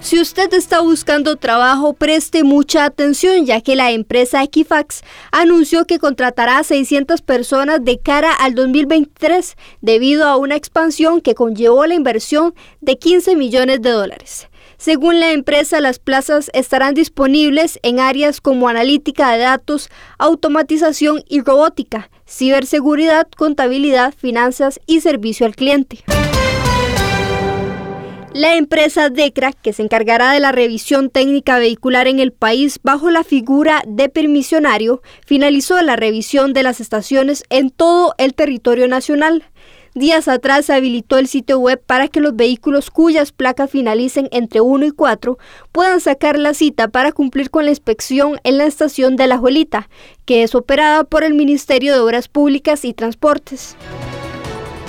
Si usted está buscando trabajo, preste mucha atención ya que la empresa Equifax anunció que contratará a 600 personas de cara al 2023 debido a una expansión que conllevó la inversión de 15 millones de dólares. Según la empresa, las plazas estarán disponibles en áreas como analítica de datos, automatización y robótica, ciberseguridad, contabilidad, finanzas y servicio al cliente. La empresa DECRA, que se encargará de la revisión técnica vehicular en el país bajo la figura de permisionario, finalizó la revisión de las estaciones en todo el territorio nacional. Días atrás se habilitó el sitio web para que los vehículos cuyas placas finalicen entre 1 y 4 puedan sacar la cita para cumplir con la inspección en la estación de La Juelita, que es operada por el Ministerio de Obras Públicas y Transportes.